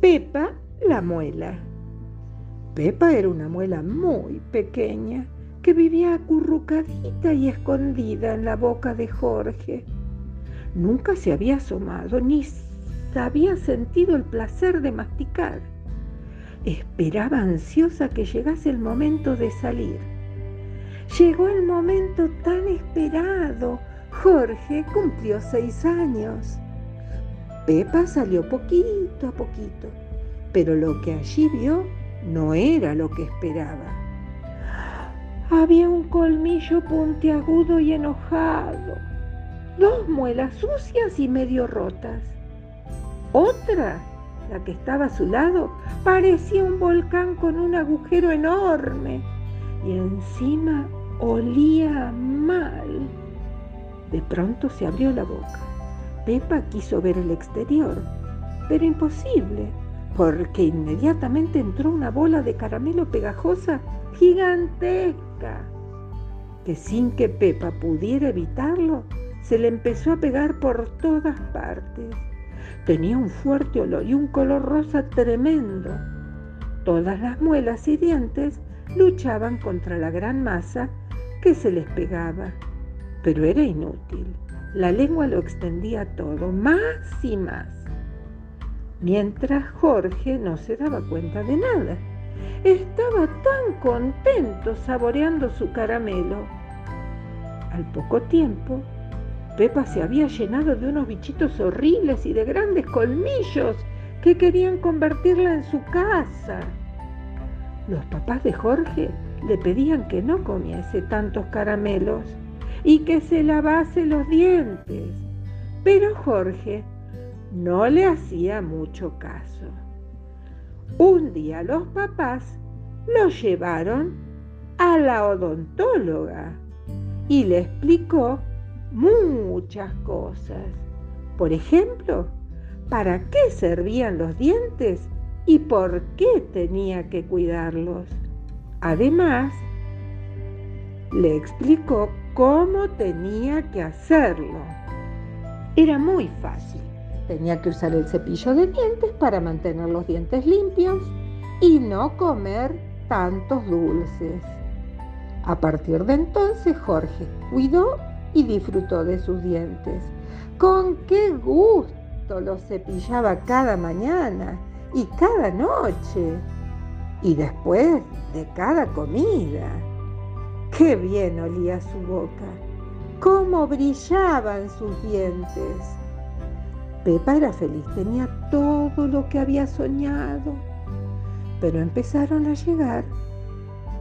Pepa la muela. Pepa era una muela muy pequeña que vivía acurrucadita y escondida en la boca de Jorge. Nunca se había asomado ni había sentido el placer de masticar. Esperaba ansiosa que llegase el momento de salir. Llegó el momento tan esperado. Jorge cumplió seis años. Pepa salió poquito a poquito, pero lo que allí vio no era lo que esperaba. Había un colmillo puntiagudo y enojado, dos muelas sucias y medio rotas. Otra, la que estaba a su lado, parecía un volcán con un agujero enorme y encima olía mal. De pronto se abrió la boca. Pepa quiso ver el exterior, pero imposible, porque inmediatamente entró una bola de caramelo pegajosa gigantesca, que sin que Pepa pudiera evitarlo, se le empezó a pegar por todas partes. Tenía un fuerte olor y un color rosa tremendo. Todas las muelas y dientes luchaban contra la gran masa que se les pegaba, pero era inútil. La lengua lo extendía todo, más y más, mientras Jorge no se daba cuenta de nada. Estaba tan contento saboreando su caramelo. Al poco tiempo, Pepa se había llenado de unos bichitos horribles y de grandes colmillos que querían convertirla en su casa. Los papás de Jorge le pedían que no comiese tantos caramelos y que se lavase los dientes, pero Jorge no le hacía mucho caso. Un día los papás lo llevaron a la odontóloga y le explicó muchas cosas. Por ejemplo, para qué servían los dientes y por qué tenía que cuidarlos. Además, le explicó cómo tenía que hacerlo. Era muy fácil. Tenía que usar el cepillo de dientes para mantener los dientes limpios y no comer tantos dulces. A partir de entonces Jorge cuidó y disfrutó de sus dientes. Con qué gusto los cepillaba cada mañana y cada noche y después de cada comida. Qué bien olía su boca, cómo brillaban sus dientes. Pepa era feliz, tenía todo lo que había soñado, pero empezaron a llegar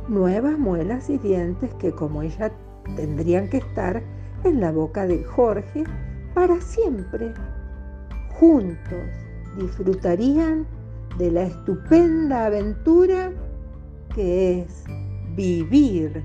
nuevas muelas y dientes que como ella tendrían que estar en la boca de Jorge para siempre. Juntos disfrutarían de la estupenda aventura que es vivir